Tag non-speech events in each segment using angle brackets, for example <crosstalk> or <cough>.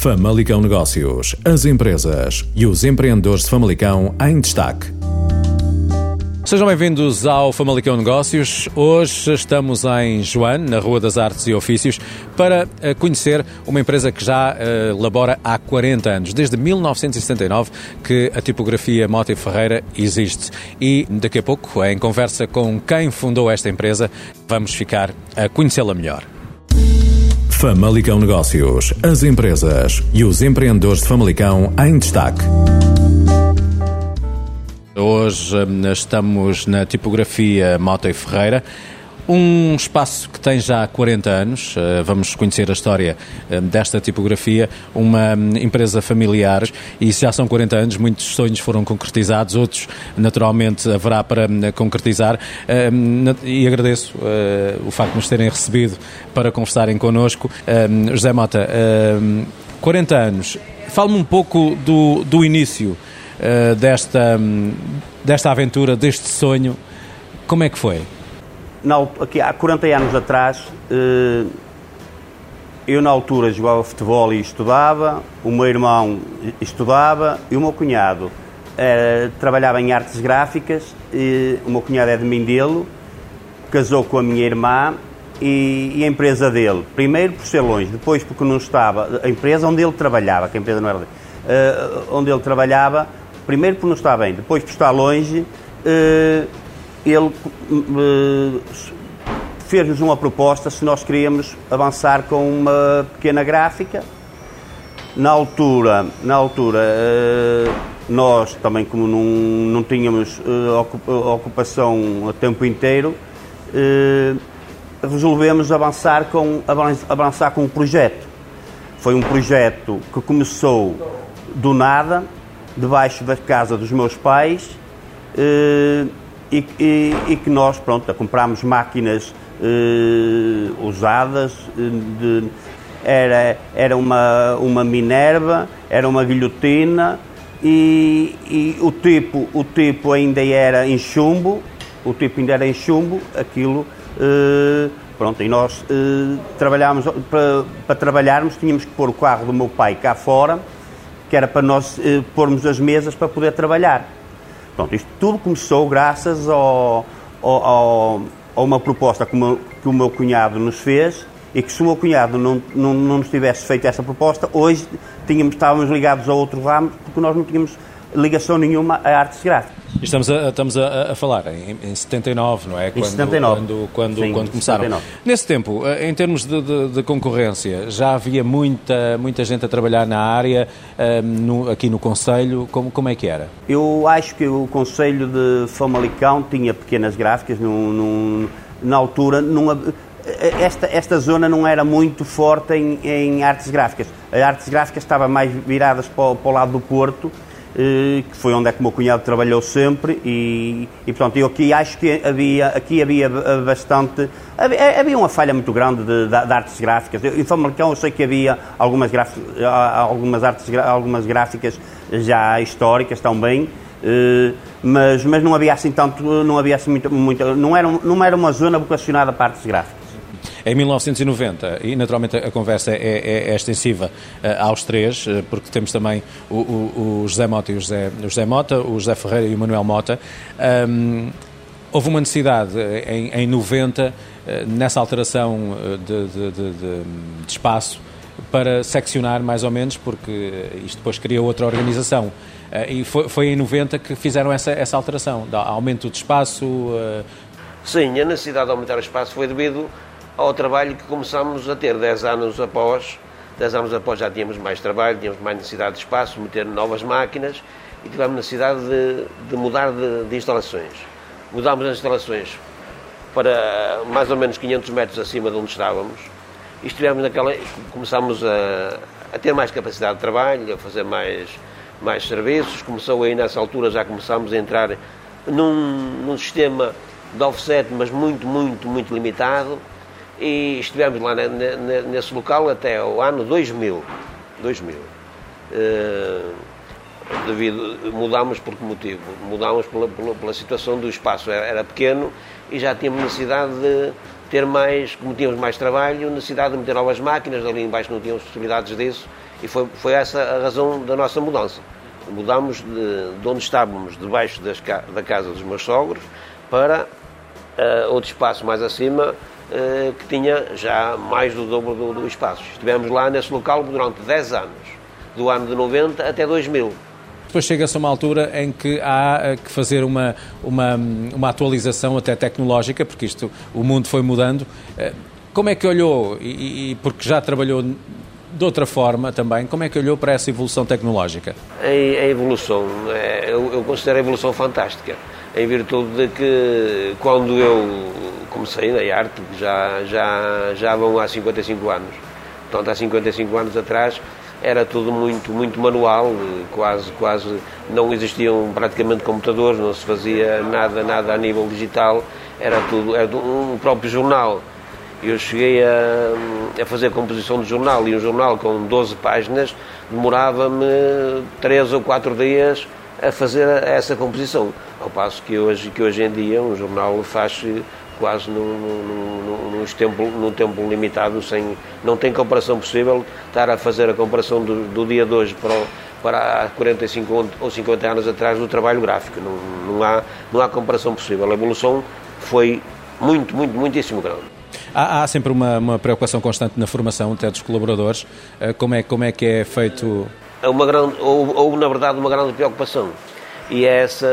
Famalicão Negócios, as empresas e os empreendedores de Famalicão em destaque. Sejam bem-vindos ao Famalicão Negócios. Hoje estamos em Joane, na Rua das Artes e Ofícios, para eh, conhecer uma empresa que já uh, labora há 40 anos, desde 1979 que a tipografia Mota Ferreira existe. E daqui a pouco, em conversa com quem fundou esta empresa, vamos ficar a conhecê-la melhor. Famalicão Negócios, as empresas e os empreendedores de Famalicão em destaque. Hoje hum, estamos na tipografia Mota e Ferreira. Um espaço que tem já 40 anos, eh, vamos conhecer a história hum, desta tipografia, uma hum, empresa familiar, e se já são 40 anos, muitos sonhos foram concretizados, outros naturalmente haverá para concretizar, e agradeço eh, o facto de nos terem recebido para conversarem connosco. José Mota, 40 anos, fale-me um pouco do, do início desta, desta aventura, deste sonho. Como é que foi? Na, aqui, há 40 anos atrás, uh, eu na altura jogava futebol e estudava, o meu irmão estudava e o meu cunhado uh, trabalhava em artes gráficas, e, o meu cunhado é de Mindelo, casou com a minha irmã e, e, a empresa dele, primeiro por ser longe, depois porque não estava, a empresa onde ele trabalhava, que a empresa não era dele, uh, onde ele trabalhava, primeiro por não estar bem, depois por estar longe, ele uh, fez-nos uma proposta se nós queríamos avançar com uma pequena gráfica. Na altura, na altura uh, nós também como não, não tínhamos ocupação a tempo inteiro, resolvemos avançar com, avançar com o projeto. Foi um projeto que começou do nada, debaixo da casa dos meus pais eh, e, e, e, que nós, pronto, comprámos máquinas eh, usadas, eh, de, era, era uma, uma Minerva, era uma guilhotina e, e, o, tipo, o tipo ainda era em chumbo, o tipo ainda era em chumbo, aquilo, pronto, e nós trabalhámos, para, trabalharmos tínhamos que pôr o carro do meu pai cá fora, que era para nós eh, pormos as mesas para poder trabalhar. Pronto, isto tudo começou graças ao, ao, ao, a uma proposta que o, meu, que o meu cunhado nos fez e que se o meu cunhado não, não, não nos tivesse feito essa proposta, hoje tínhamos, estávamos ligados a outro ramo porque nós não tínhamos ligação nenhuma a artes gráficas. Estamos a, estamos a, a falar em, em, 79, não é? Em quando, 79. Quando, quando, Sim, quando começaram. 79. Nesse tempo, eh, em termos de, de, de, concorrência, já havia muita, muita gente a trabalhar na área, um, eh, no, aqui no Conselho, como, como é que era? Eu acho que o Conselho de Famalicão tinha pequenas gráficas, num, num, na altura, numa, eh, esta, esta zona não era muito forte em, em artes gráficas. As artes gráficas estavam mais viradas para, para o lado do Porto, que foi onde é que o meu cunhado trabalhou sempre e, e portanto eu aqui acho que havia aqui havia bastante havia, havia uma falha muito grande de, de, de artes gráficas. Em Famalicão eu sei que havia algumas algumas artes algumas gráficas já históricas também eh, mas mas não havia assim tanto não havia assim muito, muito não era não era uma zona vocacionada para artes gráficas em 1990, e naturalmente a conversa é, é, é extensiva uh, aos três, uh, porque temos também o, o, o, José Mota e o José, o José Mota, o José Ferreira e o Manuel Mota. Um, houve uma necessidade eh, em, em 90, nessa alteração de, de, de, de, espaço, para seccionar mais ou menos, porque isto depois cria outra organização. E foi, foi em 90 que fizeram essa, essa alteração, aumento de espaço. Sim, a necessidade de aumentar o espaço foi devido ao trabalho que começámos a ter 10 anos após. 10 anos após já tínhamos mais trabalho, tínhamos mais necessidade de espaço, meter novas máquinas e tivemos necessidade de, de mudar de, de, instalações. Mudámos as instalações para mais ou menos 500 metros acima de onde estávamos e estivemos naquela. começámos a, a ter mais capacidade de trabalho, a fazer mais, mais serviços. Começou aí nessa altura, já começámos a entrar num, num sistema de offset, mas muito, muito, muito limitado e estivemos lá nesse local até o ano 2000. 2000. Uh, devido, mudámos por que motivo? Mudámos pela, pela, pela, situação do espaço, era, era, pequeno e já tínhamos necessidade de ter mais, como tínhamos mais trabalho, necessidade de meter novas máquinas, ali embaixo não tínhamos possibilidades disso E foi, foi essa a razão da nossa mudança. Mudámos de, de onde estávamos, debaixo das, da casa dos meus sogros, para uh, outro espaço mais acima, uh, que tinha já mais do dobro do, do espaço. Estivemos lá nesse local durante 10 anos, do ano de 90 até 2000. Depois chega-se a uma altura em que há eh, que fazer uma, uma, uma atualização até tecnológica, porque isto, o mundo foi mudando. Como é que olhou, e, e porque já trabalhou de outra forma também, como é que olhou para essa evolução tecnológica? A, a evolução, é, eu, eu, considero a evolução fantástica, em virtude de que quando eu comecei na arte, já, já, já vão há 55 anos, portanto há 55 anos atrás, era tudo muito, muito manual, quase, quase não existiam praticamente computadores, não se fazia nada, nada a nível digital, era tudo, era um próprio jornal eu cheguei a, a fazer a composição do jornal e um jornal com 12 páginas demorava-me 3 ou 4 dias a fazer essa composição. Ao passo que hoje, que hoje em dia um jornal faz quase num, num, num, tempo, num tempo limitado, sem, não tem comparação possível estar a fazer a comparação do, do dia de hoje para, para há 45 ou 50 anos atrás do trabalho gráfico. Não, não, há, não há comparação possível. A evolução foi muito, muito, muitíssimo grande. Há, há sempre uma, uma, preocupação constante na formação até dos colaboradores. Eh, como é, como é que é feito? É uma grande, ou, ou, na verdade, uma grande preocupação. E é essa,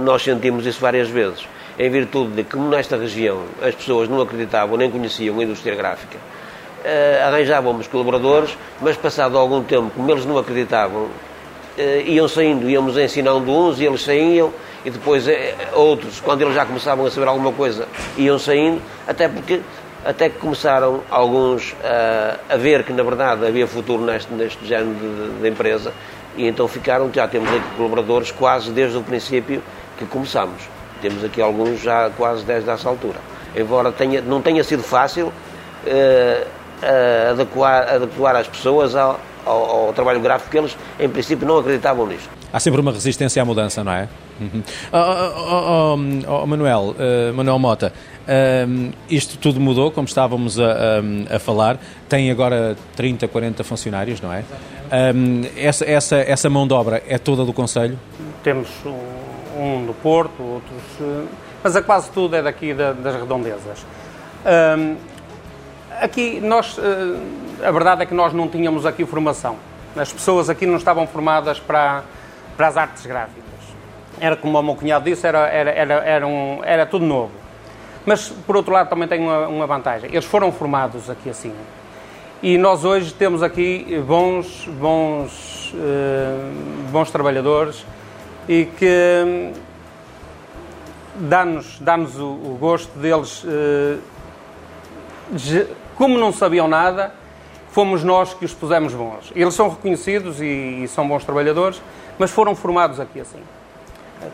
nós sentimos isso várias vezes. Em virtude de que, como nesta região, as pessoas não acreditavam nem conheciam a indústria gráfica, uh, arranjávamos colaboradores, mas passado algum tempo, como eles não acreditavam, uh, iam saindo, íamos ensinando uns e eles saíam, e depois outros, quando eles já começavam a saber alguma coisa, iam saindo, até porque até que começaram alguns uh, a ver que na verdade havia futuro neste, neste género de, de, empresa e então ficaram, já temos aqui colaboradores quase desde o princípio que começamos. Temos aqui alguns já quase desde essa altura. Embora tenha, não tenha sido fácil uh, uh, adequar, adequar as pessoas ao, ao, ao trabalho gráfico, porque eles em princípio não acreditavam nisto. Há sempre uma resistência à mudança, não é? Uhum. Oh, oh, oh, Manuel, uh, Manuel Mota, uh, isto tudo mudou, como estávamos a, a, a, falar, tem agora 30, 40 funcionários, não é? Uh, essa, essa, essa mão de obra é toda do Conselho? Temos um do Porto, outros, eh, mas a quase tudo é daqui da, das redondezas. aqui nós, a verdade é que nós não tínhamos aqui formação. As pessoas aqui não estavam formadas para, para as artes gráficas era como o meu cunhado disse, era, era, era, era, um, era tudo novo. Mas, por outro lado, também tem uma, uma vantagem. Eles foram formados aqui assim. E nós hoje temos aqui bons, bons, uh, bons trabalhadores e que dá-nos dá, -nos, o, o, gosto deles, uh, como não sabiam nada, fomos nós que os pusemos bons. Eles são reconhecidos e, e são bons trabalhadores, mas foram formados aqui assim.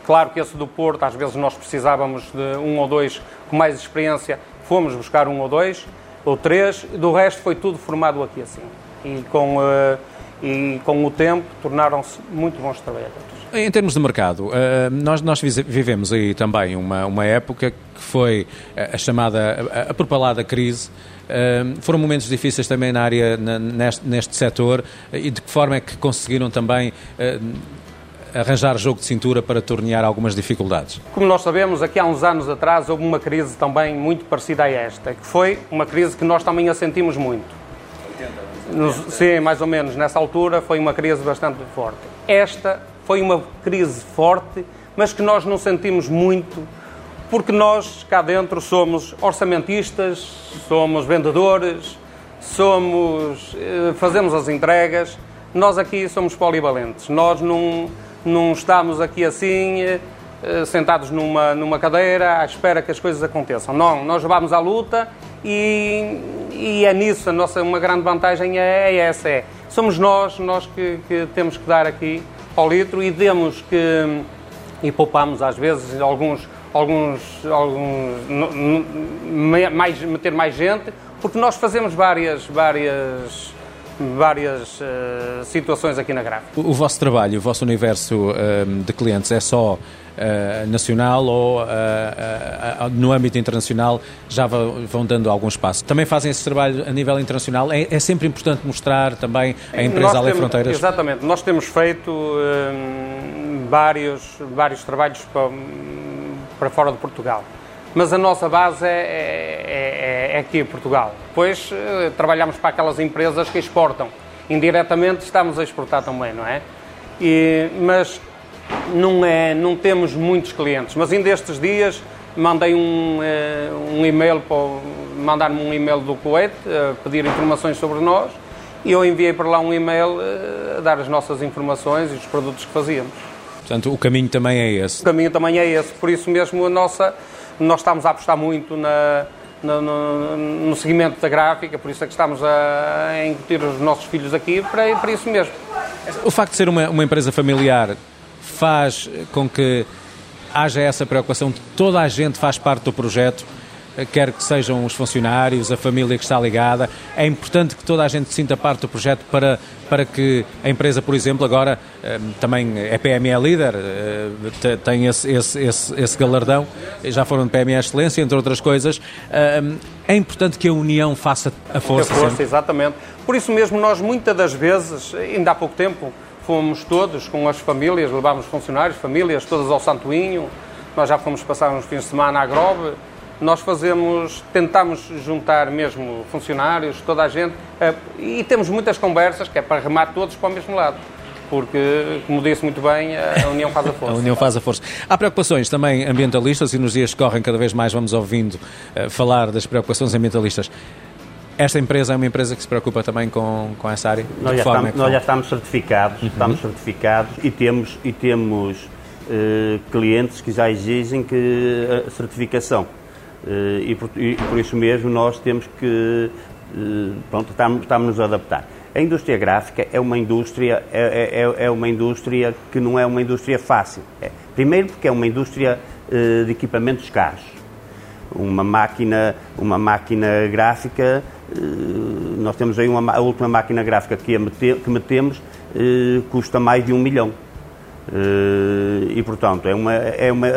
Claro que esse do Porto, às vezes nós precisávamos de um ou dois com mais experiência, fomos buscar um ou dois, ou três, do resto foi tudo formado aqui assim. E com, uh, e com o tempo tornaram-se muito bons trabalhadores. Em termos de mercado, eh, nós, nós vivemos aí também uma, uma época que foi a chamada, a propalada crise, foram momentos difíceis também na área, neste, neste setor, e de que forma é que conseguiram também arranjar jogo de cintura para tornear algumas dificuldades? Como nós sabemos, aqui há uns anos atrás houve uma crise também muito parecida a esta, que foi uma crise que nós também a sentimos muito. Nos, sim, mais ou menos. Nessa altura foi uma crise bastante forte. Esta foi uma crise forte, mas que nós não sentimos muito, porque nós cá dentro somos orçamentistas, somos vendedores, somos, eh, fazemos as entregas. Nós aqui somos polivalentes. Nós não não estamos aqui assim eh, sentados numa, numa cadeira à espera que as coisas aconteçam. Não, nós vamos à luta e, e é nisso a nossa uma grande vantagem é, é essa. É. Somos nós, nós que, que, temos que dar aqui ao litro e demos que e poupamos às vezes alguns alguns alguns mais meter mais gente porque nós fazemos várias várias várias uh, situações aqui na gráfica. O, o, vosso trabalho, o vosso universo uh, de clientes é só uh, nacional ou no âmbito internacional já vão dando algum espaço? Também fazem esse trabalho a nível internacional? É, é sempre importante mostrar também a empresa além fronteiras? Exatamente. Nós temos feito vários, vários trabalhos para, para fora de Portugal mas a nossa base é, é, é aqui em Portugal. Depois eh, trabalhamos para aquelas empresas que exportam. Indiretamente estamos a exportar também, não é? E, mas não, é, não temos muitos clientes. Mas ainda estes dias mandei um, eh, um e-mail, mandar-me um e-mail do Kuwait, a pedir informações sobre nós, e eu enviei para lá um e-mail eh, a dar as nossas informações e os produtos que fazíamos. Portanto, o caminho também é esse. O caminho também é esse, por isso mesmo a nossa nós estamos a apostar muito na, no, no, no, seguimento da gráfica, por isso é que estamos a, incutir os nossos filhos aqui para, para isso mesmo. O facto de ser uma, uma empresa familiar faz com que haja essa preocupação de toda a gente faz parte do projeto quer que sejam os funcionários, a família que está ligada. É importante que toda a gente sinta parte do projeto para, para que a empresa, por exemplo, agora eh, também é PME líder, eh, tem esse, esse, esse, esse galardão, já foram de PME Excelência, entre outras coisas. Eh, é importante que a União faça a força. A força, exatamente. Por isso mesmo, nós muitas das vezes, ainda há pouco tempo, fomos todos com as famílias, levámos funcionários, famílias, todas ao Santoinho, nós já fomos passar uns fins de semana à Grove, nós fazemos, tentamos juntar mesmo funcionários, toda a gente, eh, e temos muitas conversas que é para remar todos para o mesmo lado porque, como disse muito bem, a União faz a <laughs> força. a União faz a força. Há preocupações também ambientalistas e nos dias que correm cada vez mais vamos ouvindo uh, falar das preocupações ambientalistas. Esta empresa é uma empresa que se preocupa também com, com essa área? Nós, já estamos, é nós já estamos, certificados, uhum. estamos certificados e temos, e temos uh, clientes que já exigem que a certificação. Eh, e por, e por, isso mesmo nós temos que eh, pronto, estamos, estamos a adaptar. A indústria gráfica é uma indústria, é, é, é uma indústria que não é uma indústria fácil. É, primeiro porque é uma indústria uh, de equipamentos caros. Uma máquina, uma máquina gráfica, nós temos aí uma, a última máquina gráfica que, que metemos, custa mais de um milhão. E portanto é uma, é uma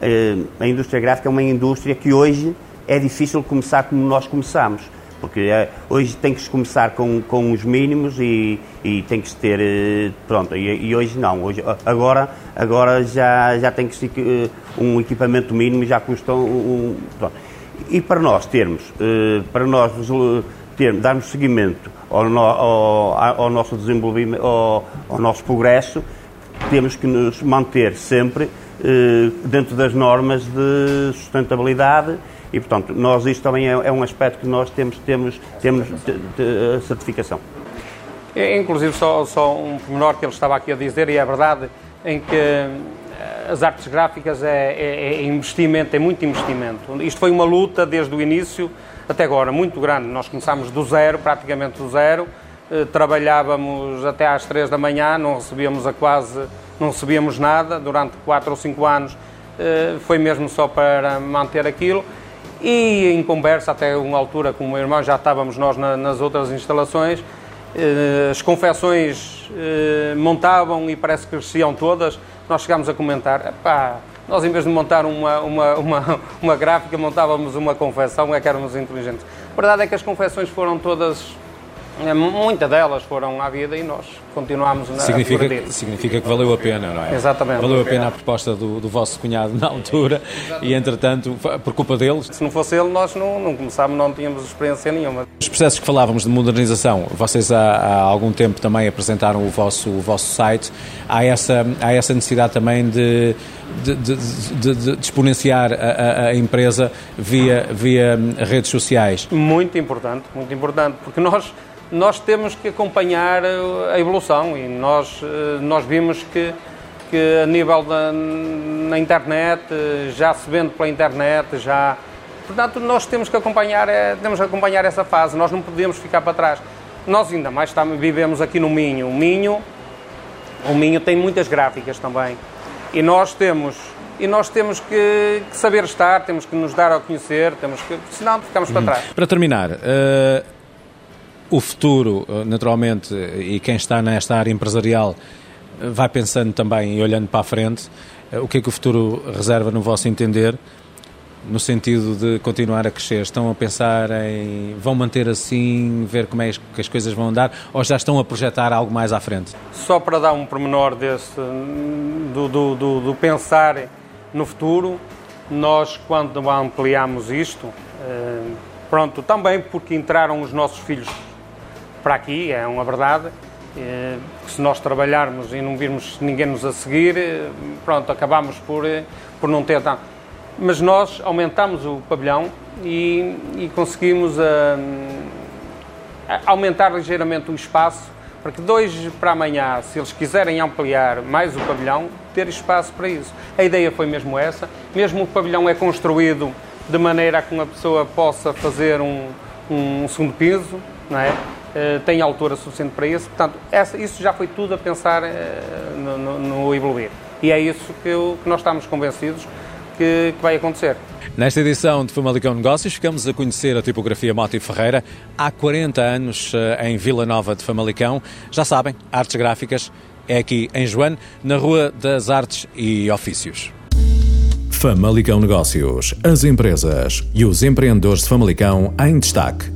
eh, a indústria gráfica é uma indústria que hoje é difícil começar como nós começamos. Porque hoje tem que se começar com, com os mínimos e, e tem que se ter. Eh, pronto, e, e, hoje não. Hoje, agora, agora já, já tem que se. Um equipamento mínimo já custa um. um e para nós termos. Para nós termos, darmos seguimento ao, ao, ao nosso desenvolvimento, ao, ao nosso progresso, temos que nos manter sempre eh, dentro das normas de sustentabilidade e, portanto, nós isto também é, é um aspecto que nós temos, temos, temos de, de, de certificação. É, inclusive, só, só um pormenor que ele estava aqui a dizer, e é verdade, em que eh, as artes gráficas é, é, é, investimento, é muito investimento. Isto foi uma luta desde o início até agora, muito grande. Nós começámos do zero, praticamente do zero, trabalhávamos até às três da manhã, não recebíamos a quase não recebíamos nada durante 4 ou 5 anos, eh, foi mesmo só para manter aquilo. E em conversa, até uma altura com o meu irmão, já estávamos nós nas outras instalações, eh, as confecções eh, montavam e parece que cresciam todas. Nós chegámos a comentar, pá, nós em vez de montar uma, uma, uma, uma gráfica, montávamos uma confecção, é que éramos inteligentes. A verdade é que as confecções foram todas muitas delas foram à vida e nós continuamos na significa, significa que valeu a pena, não é? Exatamente. Valeu a pena a proposta do, do vosso cunhado na altura Exatamente. e, entretanto, por culpa deles... Se não fosse ele, nós não, não começámos, não tínhamos experiência nenhuma. Os processos que falávamos de modernização, vocês há, há algum tempo também apresentaram o vosso, o vosso site. Há essa, há essa necessidade também de, de, de, de, de exponenciar a, a, a, empresa via, via redes sociais? Muito importante, muito importante, porque nós nós temos que acompanhar a evolução e nós, eh, nós vimos que, que a nível da na internet, já se vende pela internet, já... Portanto, nós temos que acompanhar, eh, temos que acompanhar essa fase, nós não podemos ficar para trás. Nós ainda mais estamos, vivemos aqui no Minho. O Minho, o Minho tem muitas gráficas também. E nós temos e nós temos que, que, saber estar, temos que nos dar a conhecer, temos que, senão ficamos para uhum. trás. Para terminar, uh, o futuro, naturalmente, e quem está nesta área empresarial vai pensando também e olhando para a frente, o que é que o futuro reserva no vosso entender? no sentido de continuar a crescer? Estão a pensar em vão manter assim, ver como é que as coisas vão andar ou já estão a projetar algo mais à frente? Só para dar um pormenor desse, do, do, do, do pensar no futuro, nós quando ampliamos isto, eh, pronto, também porque entraram os nossos filhos para aqui, é uma verdade, eh, se nós trabalharmos e não virmos ninguém nos a seguir, eh, pronto, acabamos por, por não ter tanto mas nós aumentamos o pavilhão e, e conseguimos uh, aumentar ligeiramente o espaço para que dois para amanhã, se eles quiserem ampliar mais o pavilhão, ter espaço para isso. A ideia foi mesmo essa. Mesmo o pavilhão é construído de maneira a que uma pessoa possa fazer um, um segundo piso, não é? Uh, tem altura suficiente para isso. Portanto, essa, isso já foi tudo a pensar uh, no, no, no, evoluir. E é isso que, eu, que nós estamos convencidos que, que vai acontecer. Nesta edição de Famalicão Negócios, ficamos a conhecer a tipografia Mota e Ferreira há 40 anos eh, em Vila Nova de Famalicão. Já sabem, artes gráficas é aqui em Joane, na Rua das Artes e Ofícios. Famalicão Negócios, as empresas e os empreendedores de Famalicão em destaque